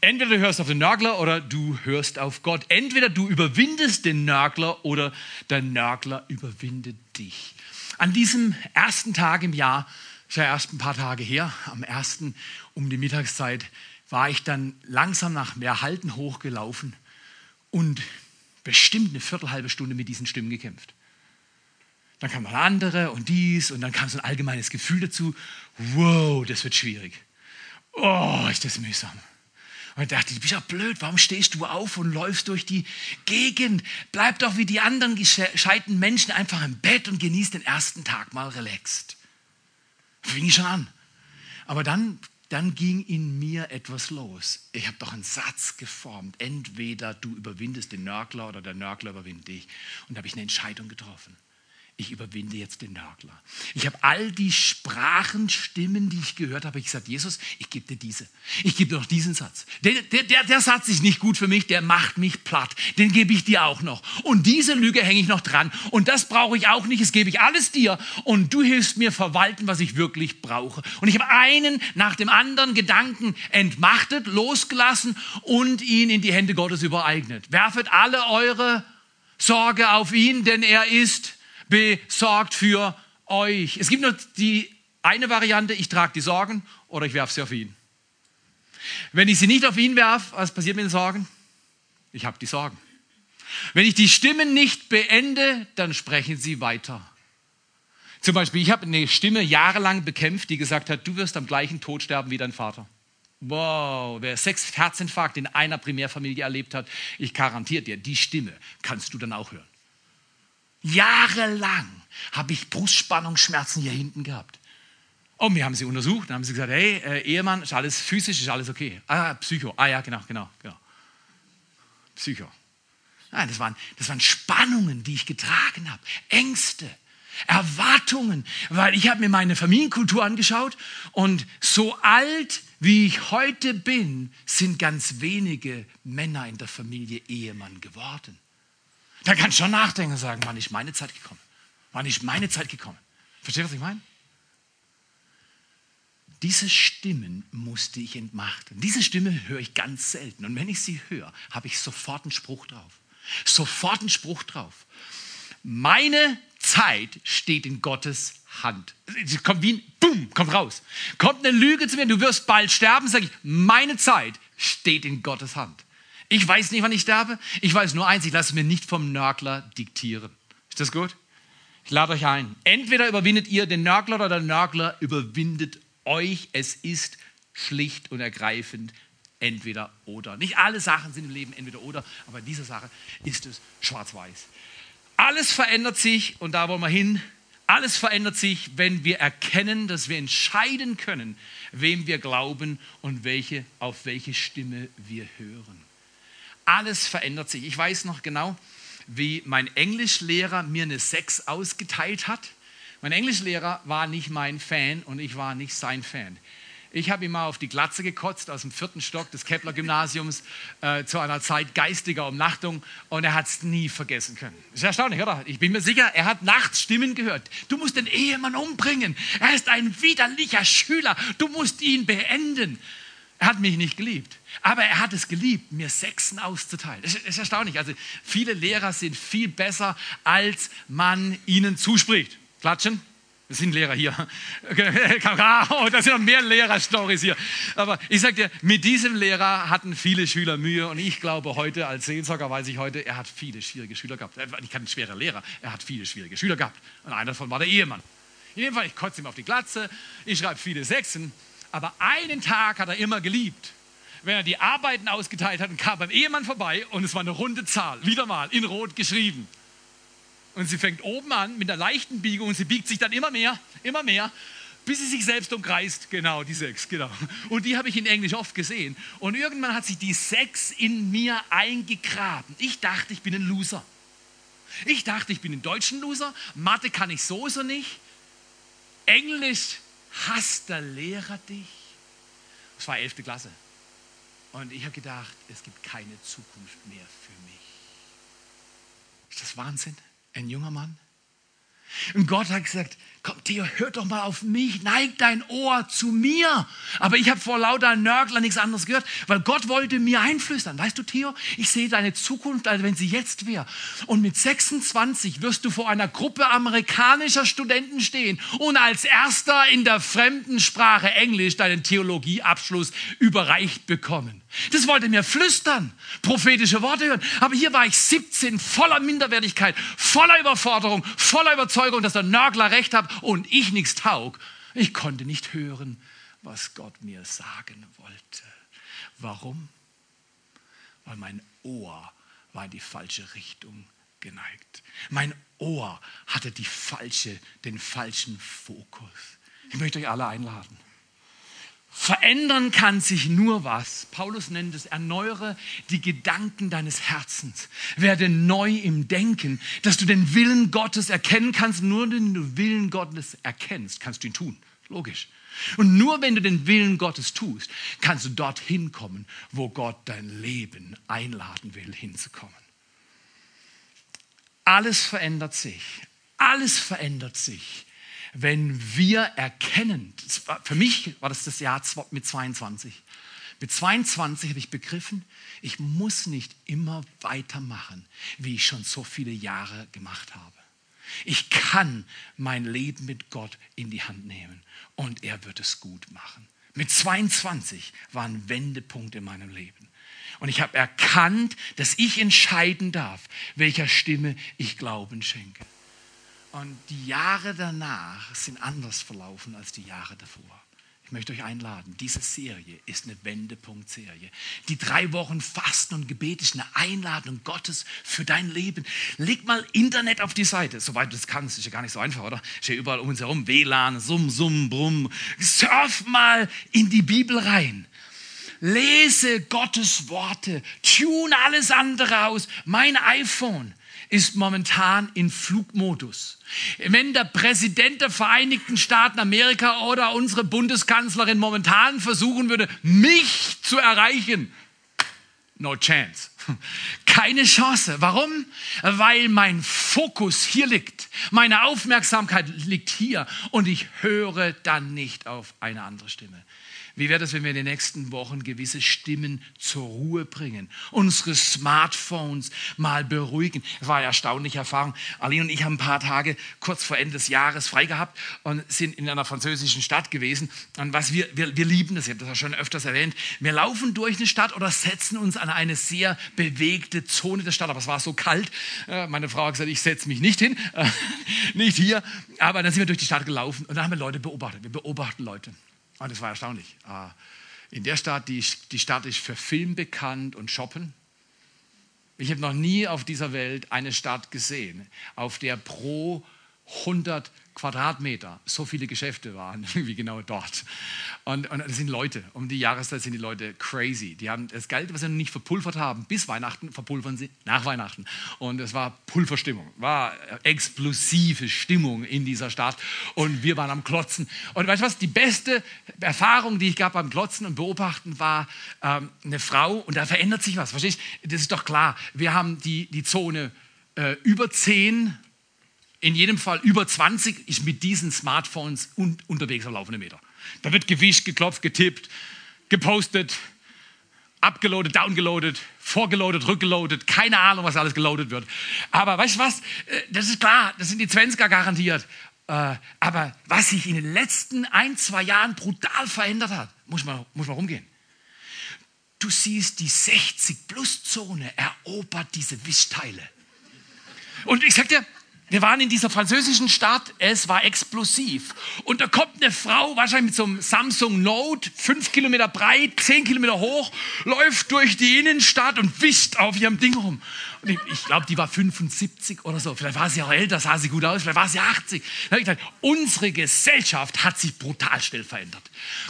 Entweder du hörst auf den Nörgler oder du hörst auf Gott. Entweder du überwindest den Nörgler oder der Nörgler überwindet dich. An diesem ersten Tag im Jahr, ist ja erst ein paar Tage her, am ersten um die Mittagszeit, war ich dann langsam nach Meerhalten hochgelaufen und bestimmt eine Viertelhalbe Stunde mit diesen Stimmen gekämpft. Dann kam noch andere und dies und dann kam so ein allgemeines Gefühl dazu, wow, das wird schwierig. Oh, ist das mühsam. Und ich dachte, du bist ja blöd, warum stehst du auf und läufst durch die Gegend? Bleib doch wie die anderen gescheiten Menschen einfach im Bett und genieß den ersten Tag mal relaxed. Fing ich schon an. Aber dann, dann ging in mir etwas los. Ich habe doch einen Satz geformt. Entweder du überwindest den Nörgler oder der Nörgler überwindet dich. Und da habe ich eine Entscheidung getroffen ich überwinde jetzt den Nörgler. Ich habe all die Sprachenstimmen, die ich gehört habe, ich gesagt, Jesus, ich gebe dir diese. Ich gebe dir noch diesen Satz. Der, der, der, der Satz ist nicht gut für mich, der macht mich platt. Den gebe ich dir auch noch. Und diese Lüge hänge ich noch dran. Und das brauche ich auch nicht, das gebe ich alles dir. Und du hilfst mir verwalten, was ich wirklich brauche. Und ich habe einen nach dem anderen Gedanken entmachtet, losgelassen und ihn in die Hände Gottes übereignet. Werfet alle eure Sorge auf ihn, denn er ist besorgt für euch. Es gibt nur die eine Variante, ich trage die Sorgen oder ich werfe sie auf ihn. Wenn ich sie nicht auf ihn werfe, was passiert mit den Sorgen? Ich habe die Sorgen. Wenn ich die Stimmen nicht beende, dann sprechen sie weiter. Zum Beispiel, ich habe eine Stimme jahrelang bekämpft, die gesagt hat, du wirst am gleichen Tod sterben wie dein Vater. Wow, wer sechs Herzinfarkte in einer Primärfamilie erlebt hat, ich garantiere dir, die Stimme kannst du dann auch hören. Jahrelang habe ich Brustspannungsschmerzen hier hinten gehabt. Und wir haben sie untersucht, dann haben sie gesagt, hey, äh, Ehemann, ist alles physisch, ist alles okay. Ah, Psycho. Ah ja, genau, genau, genau. Psycho. Nein, das waren, das waren Spannungen, die ich getragen habe. Ängste, Erwartungen. Weil ich habe mir meine Familienkultur angeschaut und so alt wie ich heute bin, sind ganz wenige Männer in der Familie Ehemann geworden. Da kann ich schon nachdenken und sagen, wann ist meine Zeit gekommen? Wann ist meine Zeit gekommen? Versteht, was ich meine? Diese Stimmen musste ich entmachten. Diese Stimme höre ich ganz selten. Und wenn ich sie höre, habe ich sofort einen Spruch drauf. Sofort einen Spruch drauf. Meine Zeit steht in Gottes Hand. Sie kommt wie ein Boom, kommt raus. Kommt eine Lüge zu mir, du wirst bald sterben, sage ich, meine Zeit steht in Gottes Hand. Ich weiß nicht, wann ich sterbe. Ich weiß nur eins, ich lasse mir nicht vom Nörgler diktieren. Ist das gut? Ich lade euch ein. Entweder überwindet ihr den Nörgler oder der Nörgler überwindet euch. Es ist schlicht und ergreifend entweder oder. Nicht alle Sachen sind im Leben entweder oder, aber in dieser Sache ist es schwarz-weiß. Alles verändert sich und da wollen wir hin. Alles verändert sich, wenn wir erkennen, dass wir entscheiden können, wem wir glauben und welche, auf welche Stimme wir hören. Alles verändert sich. Ich weiß noch genau, wie mein Englischlehrer mir eine 6 ausgeteilt hat. Mein Englischlehrer war nicht mein Fan und ich war nicht sein Fan. Ich habe ihm mal auf die Glatze gekotzt aus dem vierten Stock des Kepler-Gymnasiums [laughs] äh, zu einer Zeit geistiger Umnachtung und er hat es nie vergessen können. Ist erstaunlich, oder? Ich bin mir sicher, er hat nachts Stimmen gehört. Du musst den Ehemann umbringen. Er ist ein widerlicher Schüler. Du musst ihn beenden. Er hat mich nicht geliebt, aber er hat es geliebt, mir Sechsen auszuteilen. Das ist erstaunlich. Also viele Lehrer sind viel besser, als man ihnen zuspricht. Klatschen. Wir sind Lehrer hier. [laughs] Oh, da sind noch mehr Lehrer-Stories hier. Aber ich sage dir, mit diesem Lehrer hatten viele Schüler Mühe. Und ich glaube heute, als Seelsorger weiß ich heute, er hat viele schwierige Schüler gehabt. Er war nicht kein schwerer Lehrer, er hat viele schwierige Schüler gehabt. Und einer davon war der Ehemann. In jedem Fall, ich kotze ihm auf die Glatze, ich schreibe viele Sechsen. Aber einen Tag hat er immer geliebt. Wenn er die Arbeiten ausgeteilt hat und kam beim Ehemann vorbei und es war eine runde Zahl, wieder mal in Rot geschrieben. Und sie fängt oben an mit einer leichten Biegung und sie biegt sich dann immer mehr, immer mehr, bis sie sich selbst umkreist. Genau, die sechs, genau. Und die habe ich in Englisch oft gesehen. Und irgendwann hat sich die sechs in mir eingegraben. Ich dachte, ich bin ein Loser. Ich dachte, ich bin ein deutschen Loser. Mathe kann ich sowieso nicht. Englisch hasst der Lehrer dich. Das war elfte Klasse. Und ich habe gedacht, es gibt keine Zukunft mehr für mich. Ist das Wahnsinn? ein junger Mann. Und Gott hat gesagt, komm Theo, hör doch mal auf mich, neig dein Ohr zu mir. Aber ich habe vor lauter Nörgler nichts anderes gehört, weil Gott wollte mir einflüstern. Weißt du, Theo, ich sehe deine Zukunft, als wenn sie jetzt wäre. Und mit 26 wirst du vor einer Gruppe amerikanischer Studenten stehen und als erster in der fremden Sprache Englisch deinen Theologieabschluss überreicht bekommen. Das wollte mir flüstern, prophetische Worte hören. Aber hier war ich 17, voller Minderwertigkeit, voller Überforderung, voller Überzeugung, dass der Nörgler recht hat und ich nichts taug. Ich konnte nicht hören, was Gott mir sagen wollte. Warum? Weil mein Ohr war in die falsche Richtung geneigt. Mein Ohr hatte die falsche, den falschen Fokus. Ich möchte euch alle einladen. Verändern kann sich nur was. Paulus nennt es, erneuere die Gedanken deines Herzens. Werde neu im Denken, dass du den Willen Gottes erkennen kannst. Nur wenn du den Willen Gottes erkennst, kannst du ihn tun. Logisch. Und nur wenn du den Willen Gottes tust, kannst du dorthin kommen, wo Gott dein Leben einladen will, hinzukommen. Alles verändert sich. Alles verändert sich wenn wir erkennen, für mich war das das Jahr mit 22. Mit 22 habe ich begriffen, ich muss nicht immer weitermachen, wie ich schon so viele Jahre gemacht habe. Ich kann mein Leben mit Gott in die Hand nehmen und er wird es gut machen. Mit 22 war ein Wendepunkt in meinem Leben. Und ich habe erkannt, dass ich entscheiden darf, welcher Stimme ich Glauben schenke. Und die Jahre danach sind anders verlaufen als die Jahre davor. Ich möchte euch einladen, diese Serie ist eine Wendepunkt-Serie. Die drei Wochen Fasten und Gebet ist eine Einladung Gottes für dein Leben. Leg mal Internet auf die Seite, soweit du es kannst. Ist ja gar nicht so einfach, oder? Ist ja überall um uns herum WLAN, Summ, Summ, Brumm. Surf mal in die Bibel rein. Lese Gottes Worte. Tune alles andere aus. Mein iPhone ist momentan in Flugmodus. Wenn der Präsident der Vereinigten Staaten Amerika oder unsere Bundeskanzlerin momentan versuchen würde, mich zu erreichen, no chance. [laughs] Keine Chance. Warum? Weil mein Fokus hier liegt. Meine Aufmerksamkeit liegt hier und ich höre dann nicht auf eine andere Stimme. Wie wäre das, wenn wir in den nächsten Wochen gewisse Stimmen zur Ruhe bringen, unsere Smartphones mal beruhigen? Das war eine erstaunliche Erfahrung. Ali und ich haben ein paar Tage kurz vor Ende des Jahres frei gehabt und sind in einer französischen Stadt gewesen. Und was wir, wir, wir lieben das, ich habe das ja schon öfters erwähnt, wir laufen durch eine Stadt oder setzen uns an eine sehr bewegte Zone der Stadt. Aber es war so kalt. Äh, meine Frau hat gesagt, ich setze mich nicht hin, [laughs] äh, nicht hier. Aber dann sind wir durch die Stadt gelaufen und da haben wir Leute beobachtet. Wir beobachten Leute. Und das war erstaunlich. Ah, in der Stadt, die, die Stadt ist für Film bekannt und Shoppen. Ich habe noch nie auf dieser Welt eine Stadt gesehen, auf der pro 100 Quadratmeter so viele Geschäfte waren [laughs] wie genau dort. Und, und das sind Leute, um die Jahreszeit sind die Leute crazy. Die haben das Geld, was sie noch nicht verpulvert haben, bis Weihnachten, verpulvern sie nach Weihnachten. Und es war Pulverstimmung, war explosive Stimmung in dieser Stadt. Und wir waren am Klotzen. Und weißt du was, die beste Erfahrung, die ich gab beim Klotzen und Beobachten, war ähm, eine Frau, und da verändert sich was, verstehst du? Das ist doch klar. Wir haben die, die Zone äh, über 10 in jedem Fall über 20 ist mit diesen Smartphones un unterwegs am laufenden Meter. Da wird gewischt, geklopft, getippt, gepostet, abgeloadet, downgeloadet, vorgeloadet, rückgeloadet, keine Ahnung, was alles geloadet wird. Aber weißt du was? Äh, das ist klar, das sind die 20er garantiert. Äh, aber was sich in den letzten ein, zwei Jahren brutal verändert hat, muss man, muss man rumgehen. Du siehst, die 60-Plus-Zone erobert diese Wischteile. Und ich sag dir, wir waren in dieser französischen Stadt, es war explosiv. Und da kommt eine Frau, wahrscheinlich mit so einem Samsung Note, fünf Kilometer breit, zehn Kilometer hoch, läuft durch die Innenstadt und wischt auf ihrem Ding rum. Und ich, ich glaube, die war 75 oder so. Vielleicht war sie auch älter, sah sie gut aus, vielleicht war sie 80. Da habe ich gedacht, unsere Gesellschaft hat sich brutal schnell verändert.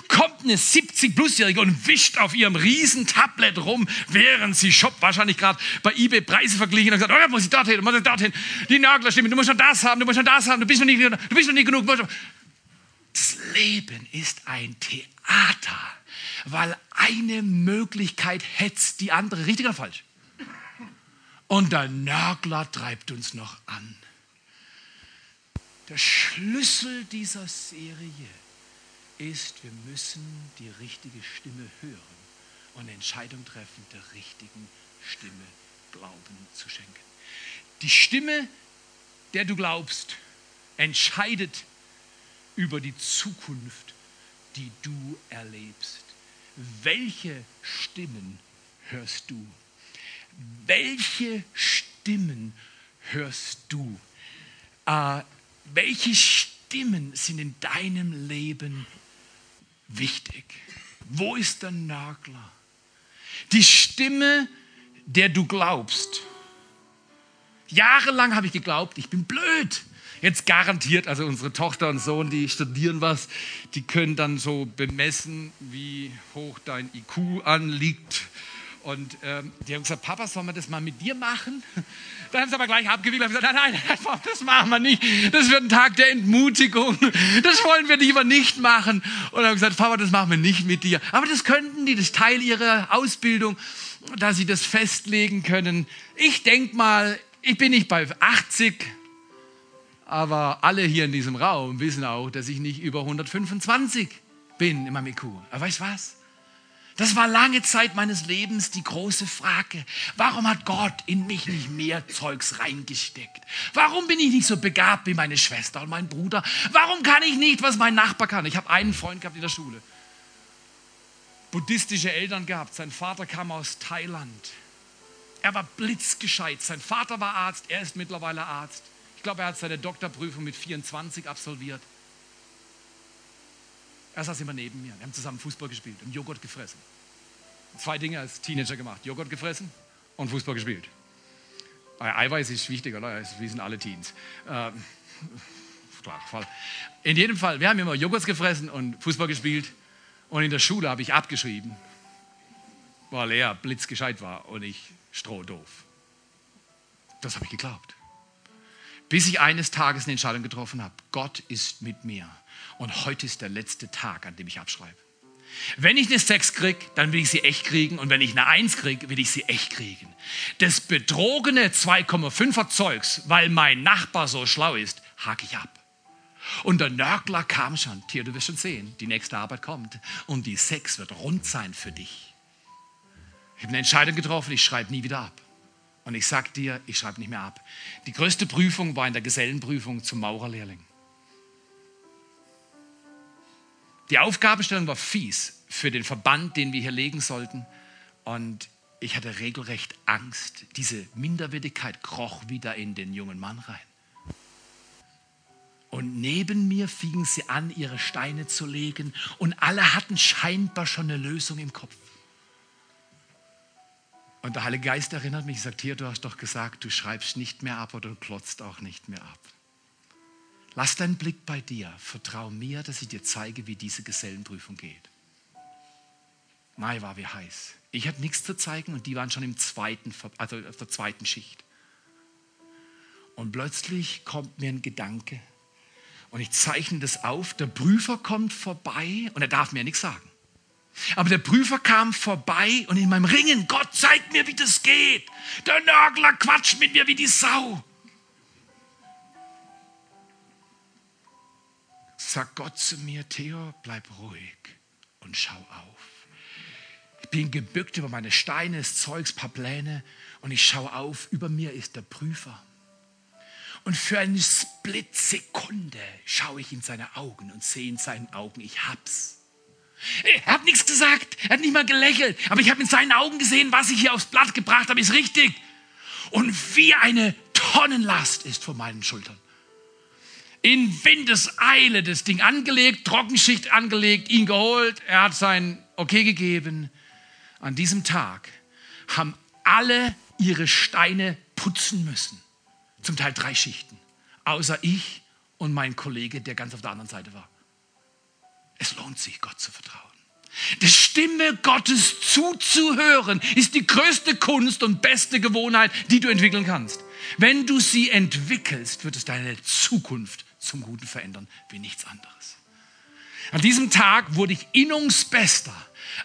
Kommt eine 70-Plus-Jährige und wischt auf ihrem riesen Tablet rum, während sie shoppt, wahrscheinlich gerade bei eBay Preise verglichen und gesagt, oh, muss ich dorthin, muss ich dorthin. Die Nörglerstimme, du musst noch das haben, du musst noch das haben, du bist noch nicht, du bist noch nicht genug. Das Leben ist ein Theater, weil eine Möglichkeit hetzt die andere. Richtig oder falsch? Und der Nörgler treibt uns noch an. Der Schlüssel dieser Serie ist, wir müssen die richtige Stimme hören und eine Entscheidung treffen, der richtigen Stimme Glauben zu schenken. Die Stimme, der du glaubst, entscheidet über die Zukunft, die du erlebst. Welche Stimmen hörst du? Welche Stimmen hörst du? Äh, welche Stimmen sind in deinem Leben wichtig? Wo ist der Nagler? Die Stimme, der du glaubst. Jahrelang habe ich geglaubt, ich bin blöd. Jetzt garantiert, also unsere Tochter und Sohn, die studieren was, die können dann so bemessen, wie hoch dein IQ anliegt und ähm, die haben gesagt, Papa, sollen wir das mal mit dir machen? [laughs] Dann haben sie aber gleich abgewickelt und gesagt, nein, nein, das machen wir nicht. Das wird ein Tag der Entmutigung. Das wollen wir lieber nicht machen. Und haben gesagt, Papa, das machen wir nicht mit dir. Aber das könnten die, das ist Teil ihrer Ausbildung, dass sie das festlegen können. Ich denke mal, ich bin nicht bei 80, aber alle hier in diesem Raum wissen auch, dass ich nicht über 125 bin in meinem IQ. Aber weißt du was? Das war lange Zeit meines Lebens die große Frage. Warum hat Gott in mich nicht mehr Zeugs reingesteckt? Warum bin ich nicht so begabt wie meine Schwester und mein Bruder? Warum kann ich nicht, was mein Nachbar kann? Ich habe einen Freund gehabt in der Schule. Buddhistische Eltern gehabt. Sein Vater kam aus Thailand. Er war blitzgescheit. Sein Vater war Arzt, er ist mittlerweile Arzt. Ich glaube, er hat seine Doktorprüfung mit 24 absolviert. Er saß immer neben mir. Wir haben zusammen Fußball gespielt und Joghurt gefressen. Zwei Dinge als Teenager gemacht. Joghurt gefressen und Fußball gespielt. Eiweiß ist wichtig, oder? Das wissen alle Teens. Ähm, Fall. In jedem Fall, wir haben immer Joghurt gefressen und Fußball gespielt. Und in der Schule habe ich abgeschrieben, weil er blitzgescheit war und ich strohdoof. Das habe ich geglaubt. Bis ich eines Tages eine Entscheidung getroffen habe. Gott ist mit mir. Und heute ist der letzte Tag, an dem ich abschreibe. Wenn ich eine 6 kriege, dann will ich sie echt kriegen. Und wenn ich eine 1 kriege, will ich sie echt kriegen. Das betrogene 2,5er Zeugs, weil mein Nachbar so schlau ist, hake ich ab. Und der Nörgler kam schon. Tier, du wirst schon sehen, die nächste Arbeit kommt. Und die 6 wird rund sein für dich. Ich habe eine Entscheidung getroffen, ich schreibe nie wieder ab. Und ich sage dir, ich schreibe nicht mehr ab. Die größte Prüfung war in der Gesellenprüfung zum Maurerlehrling. Die Aufgabenstellung war fies für den Verband, den wir hier legen sollten. Und ich hatte regelrecht Angst. Diese Minderwertigkeit kroch wieder in den jungen Mann rein. Und neben mir fingen sie an, ihre Steine zu legen. Und alle hatten scheinbar schon eine Lösung im Kopf. Und der Heilige Geist erinnert mich, sagt, hier, du hast doch gesagt, du schreibst nicht mehr ab oder du klotzt auch nicht mehr ab. Lass deinen Blick bei dir. Vertrau mir, dass ich dir zeige, wie diese Gesellenprüfung geht. Mai war wie heiß. Ich hatte nichts zu zeigen und die waren schon im zweiten, also auf der zweiten Schicht. Und plötzlich kommt mir ein Gedanke und ich zeichne das auf. Der Prüfer kommt vorbei und er darf mir nichts sagen. Aber der Prüfer kam vorbei und in meinem Ringen, Gott zeigt mir, wie das geht. Der Nörgler quatscht mit mir wie die Sau. Sagt Gott zu mir, Theo, bleib ruhig und schau auf. Ich bin gebückt über meine Steine, das Zeugs, paar Pläne und ich schaue auf. Über mir ist der Prüfer. Und für eine Splitsekunde schaue ich in seine Augen und sehe in seinen Augen, ich hab's. Er hat nichts gesagt, er hat nicht mal gelächelt, aber ich habe in seinen Augen gesehen, was ich hier aufs Blatt gebracht habe, ist richtig. Und wie eine Tonnenlast ist vor meinen Schultern. In Windeseile das Ding angelegt, Trockenschicht angelegt, ihn geholt, er hat sein Okay gegeben. An diesem Tag haben alle ihre Steine putzen müssen. Zum Teil drei Schichten. Außer ich und mein Kollege, der ganz auf der anderen Seite war. Es lohnt sich, Gott zu vertrauen. Die Stimme Gottes zuzuhören ist die größte Kunst und beste Gewohnheit, die du entwickeln kannst. Wenn du sie entwickelst, wird es deine Zukunft zum Guten verändern, wie nichts anderes. An diesem Tag wurde ich Innungsbester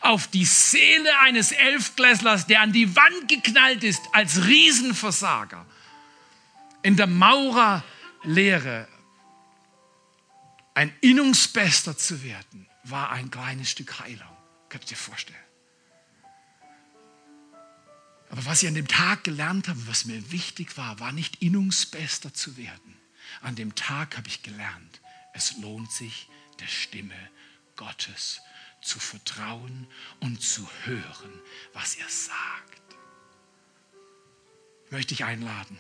auf die Seele eines Elfklässlers, der an die Wand geknallt ist als Riesenversager. In der Maurerlehre ein Innungsbester zu werden, war ein kleines Stück Heilung. Kannst du dir vorstellen? Aber was ich an dem Tag gelernt habe, was mir wichtig war, war nicht Innungsbester zu werden. An dem Tag habe ich gelernt, es lohnt sich, der Stimme Gottes zu vertrauen und zu hören, was er sagt. Ich möchte dich einladen.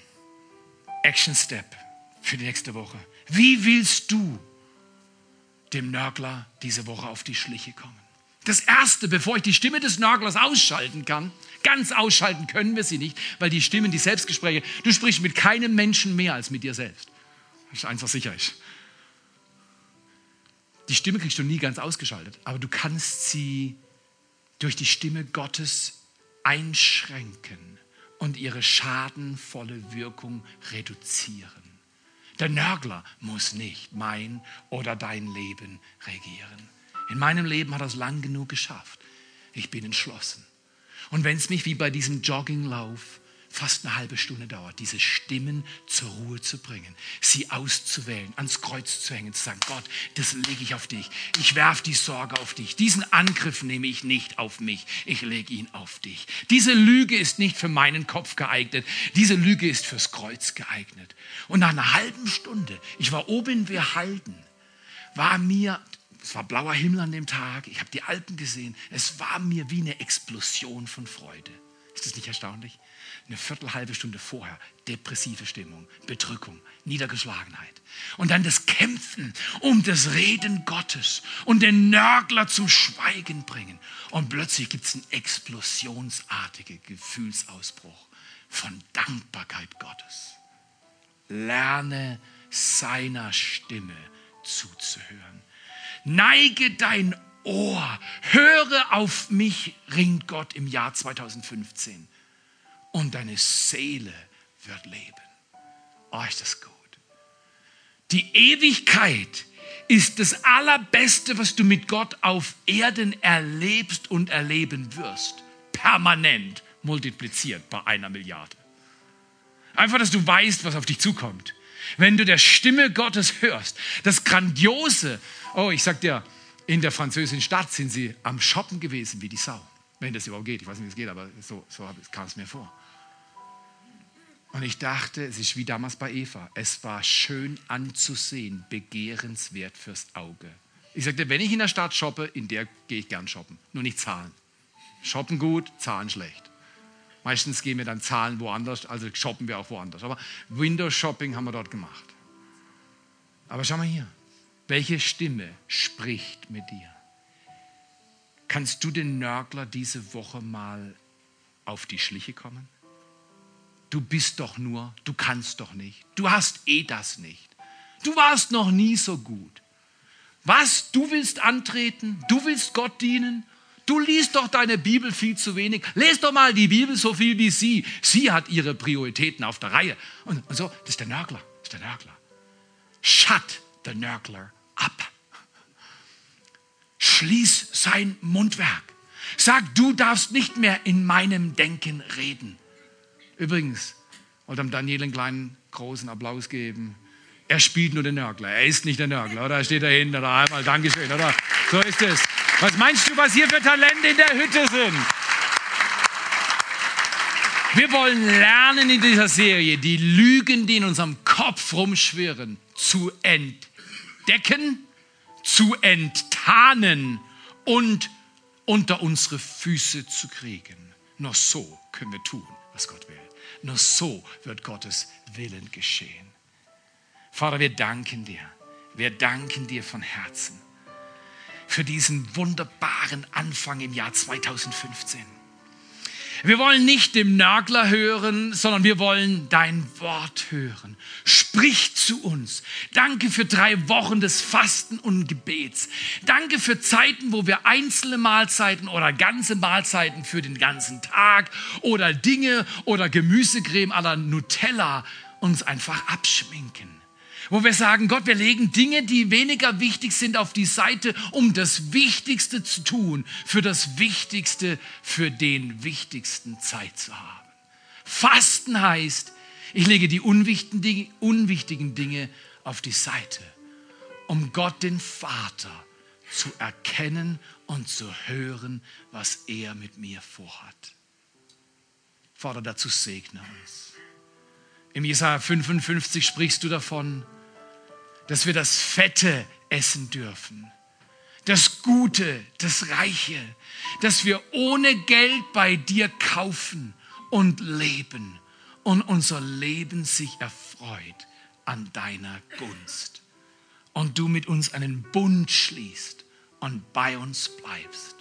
Action Step für die nächste Woche. Wie willst du dem Nörgler diese Woche auf die Schliche kommen. Das Erste, bevor ich die Stimme des Nörglers ausschalten kann, ganz ausschalten können wir sie nicht, weil die Stimmen, die Selbstgespräche, du sprichst mit keinem Menschen mehr als mit dir selbst. Das ist einfach sicher ist. Die Stimme kriegst du nie ganz ausgeschaltet, aber du kannst sie durch die Stimme Gottes einschränken und ihre schadenvolle Wirkung reduzieren. Der Nörgler muss nicht mein oder dein Leben regieren. In meinem Leben hat er es lang genug geschafft. Ich bin entschlossen. Und wenn es mich wie bei diesem Jogginglauf fast eine halbe Stunde dauert, diese Stimmen zur Ruhe zu bringen, sie auszuwählen, ans Kreuz zu hängen, zu sagen, Gott, das lege ich auf dich. Ich werfe die Sorge auf dich. Diesen Angriff nehme ich nicht auf mich. Ich lege ihn auf dich. Diese Lüge ist nicht für meinen Kopf geeignet. Diese Lüge ist fürs Kreuz geeignet. Und nach einer halben Stunde, ich war oben in Wehrhalden, war mir es war blauer Himmel an dem Tag, ich habe die Alpen gesehen. Es war mir wie eine Explosion von Freude. Ist das nicht erstaunlich? Eine Viertel, halbe Stunde vorher depressive Stimmung, Bedrückung, Niedergeschlagenheit. Und dann das Kämpfen um das Reden Gottes und den Nörgler zum Schweigen bringen. Und plötzlich gibt es einen explosionsartigen Gefühlsausbruch von Dankbarkeit Gottes. Lerne seiner Stimme zuzuhören. Neige dein Ohr, höre auf mich, ringt Gott im Jahr 2015. Und deine Seele wird leben. Oh, ist das gut. Die Ewigkeit ist das Allerbeste, was du mit Gott auf Erden erlebst und erleben wirst. Permanent multipliziert bei einer Milliarde. Einfach, dass du weißt, was auf dich zukommt. Wenn du der Stimme Gottes hörst, das Grandiose, oh, ich sag dir, in der französischen Stadt sind sie am Shoppen gewesen wie die Sau. Wenn das überhaupt geht. Ich weiß nicht, wie es geht, aber so, so kam es mir vor. Und ich dachte, es ist wie damals bei Eva. Es war schön anzusehen, begehrenswert fürs Auge. Ich sagte, wenn ich in der Stadt shoppe, in der gehe ich gern shoppen. Nur nicht zahlen. Shoppen gut, zahlen schlecht. Meistens gehen wir dann zahlen woanders, also shoppen wir auch woanders. Aber Window Shopping haben wir dort gemacht. Aber schau mal hier. Welche Stimme spricht mit dir? Kannst du den Nörgler diese Woche mal auf die Schliche kommen? Du bist doch nur, du kannst doch nicht, du hast eh das nicht. Du warst noch nie so gut. Was? Du willst antreten? Du willst Gott dienen? Du liest doch deine Bibel viel zu wenig. Lest doch mal die Bibel so viel wie sie. Sie hat ihre Prioritäten auf der Reihe. Und, und so, das ist der Nörgler. Das ist der Nörgler. Shut the Nörgler ab. Schließ sein Mundwerk. Sag, du darfst nicht mehr in meinem Denken reden. Übrigens, wollte dem Daniel einen kleinen, großen Applaus geben. Er spielt nur den Nörgler. Er ist nicht der Nörgler, oder? Er steht dahinter, da einmal Dankeschön, oder? So ist es. Was meinst du, was hier für Talente in der Hütte sind? Wir wollen lernen in dieser Serie, die Lügen, die in unserem Kopf rumschwirren, zu entdecken, zu enttarnen und unter unsere Füße zu kriegen. Nur so können wir tun, was Gott will. Nur so wird Gottes Willen geschehen. Vater, wir danken dir. Wir danken dir von Herzen für diesen wunderbaren Anfang im Jahr 2015. Wir wollen nicht dem Nörgler hören, sondern wir wollen dein Wort hören. Sprich zu uns. Danke für drei Wochen des Fasten und Gebets. Danke für Zeiten, wo wir einzelne Mahlzeiten oder ganze Mahlzeiten für den ganzen Tag oder Dinge oder Gemüsecreme aller Nutella uns einfach abschminken wo wir sagen, Gott, wir legen Dinge, die weniger wichtig sind, auf die Seite, um das Wichtigste zu tun, für das Wichtigste, für den wichtigsten Zeit zu haben. Fasten heißt, ich lege die unwichtigen Dinge auf die Seite, um Gott den Vater zu erkennen und zu hören, was er mit mir vorhat. Vater, dazu segne uns. Im Jesaja 55 sprichst du davon, dass wir das Fette essen dürfen, das Gute, das Reiche, dass wir ohne Geld bei dir kaufen und leben und unser Leben sich erfreut an deiner Gunst. Und du mit uns einen Bund schließt und bei uns bleibst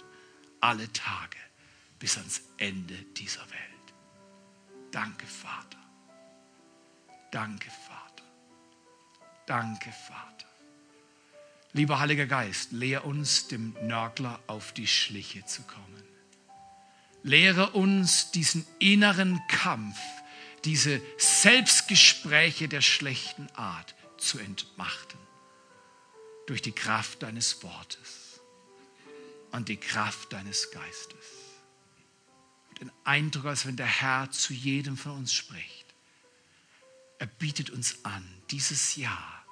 alle Tage bis ans Ende dieser Welt. Danke, Vater. Danke, Vater. Danke, Vater. Lieber Heiliger Geist, lehr uns, dem Nörgler auf die Schliche zu kommen. Lehre uns diesen inneren Kampf, diese Selbstgespräche der schlechten Art zu entmachten. Durch die Kraft deines Wortes und die Kraft deines Geistes. Den Eindruck, als wenn der Herr zu jedem von uns spricht. Er bietet uns an, dieses Jahr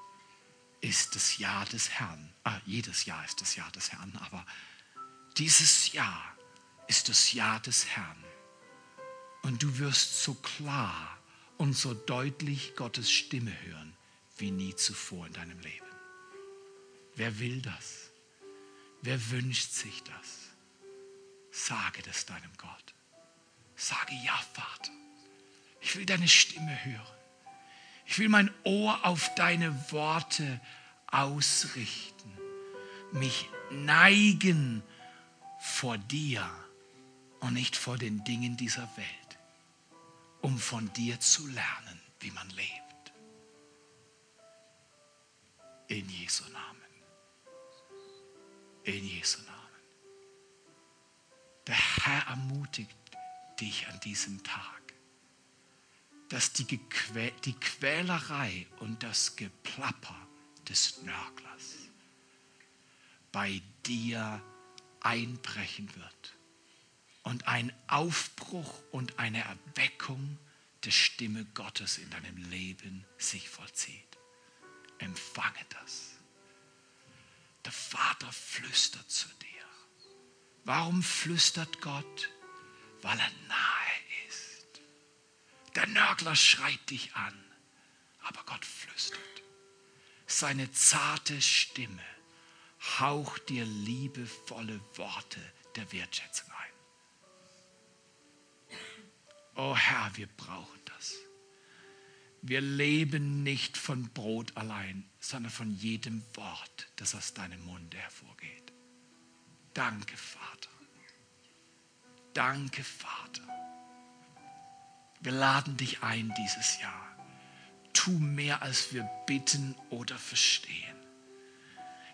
ist das Jahr des Herrn. Ah, jedes Jahr ist das Jahr des Herrn, aber dieses Jahr ist das Jahr des Herrn. Und du wirst so klar und so deutlich Gottes Stimme hören wie nie zuvor in deinem Leben. Wer will das? Wer wünscht sich das? Sage das deinem Gott. Sage ja, Vater. Ich will deine Stimme hören. Ich will mein Ohr auf deine Worte ausrichten. Mich neigen vor dir und nicht vor den Dingen dieser Welt, um von dir zu lernen, wie man lebt. In Jesu Namen. In Jesu Namen. Der Herr ermutigt dich an diesem Tag, dass die, Gequä die Quälerei und das Geplapper des Nörglers bei dir einbrechen wird und ein Aufbruch und eine Erweckung der Stimme Gottes in deinem Leben sich vollzieht. Empfange das. Der Vater flüstert zu dir. Warum flüstert Gott? Weil er nahe. Der Nörgler schreit dich an, aber Gott flüstert. Seine zarte Stimme haucht dir liebevolle Worte der Wertschätzung ein. Oh Herr, wir brauchen das. Wir leben nicht von Brot allein, sondern von jedem Wort, das aus deinem Munde hervorgeht. Danke, Vater. Danke, Vater. Wir laden dich ein dieses Jahr. Tu mehr, als wir bitten oder verstehen.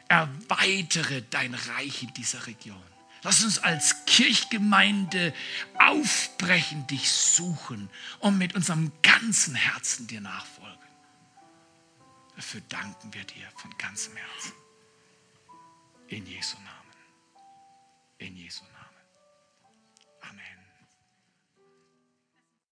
Erweitere dein Reich in dieser Region. Lass uns als Kirchgemeinde aufbrechen, dich suchen und mit unserem ganzen Herzen dir nachfolgen. Dafür danken wir dir von ganzem Herzen. In Jesu Namen. In Jesu Namen. Amen.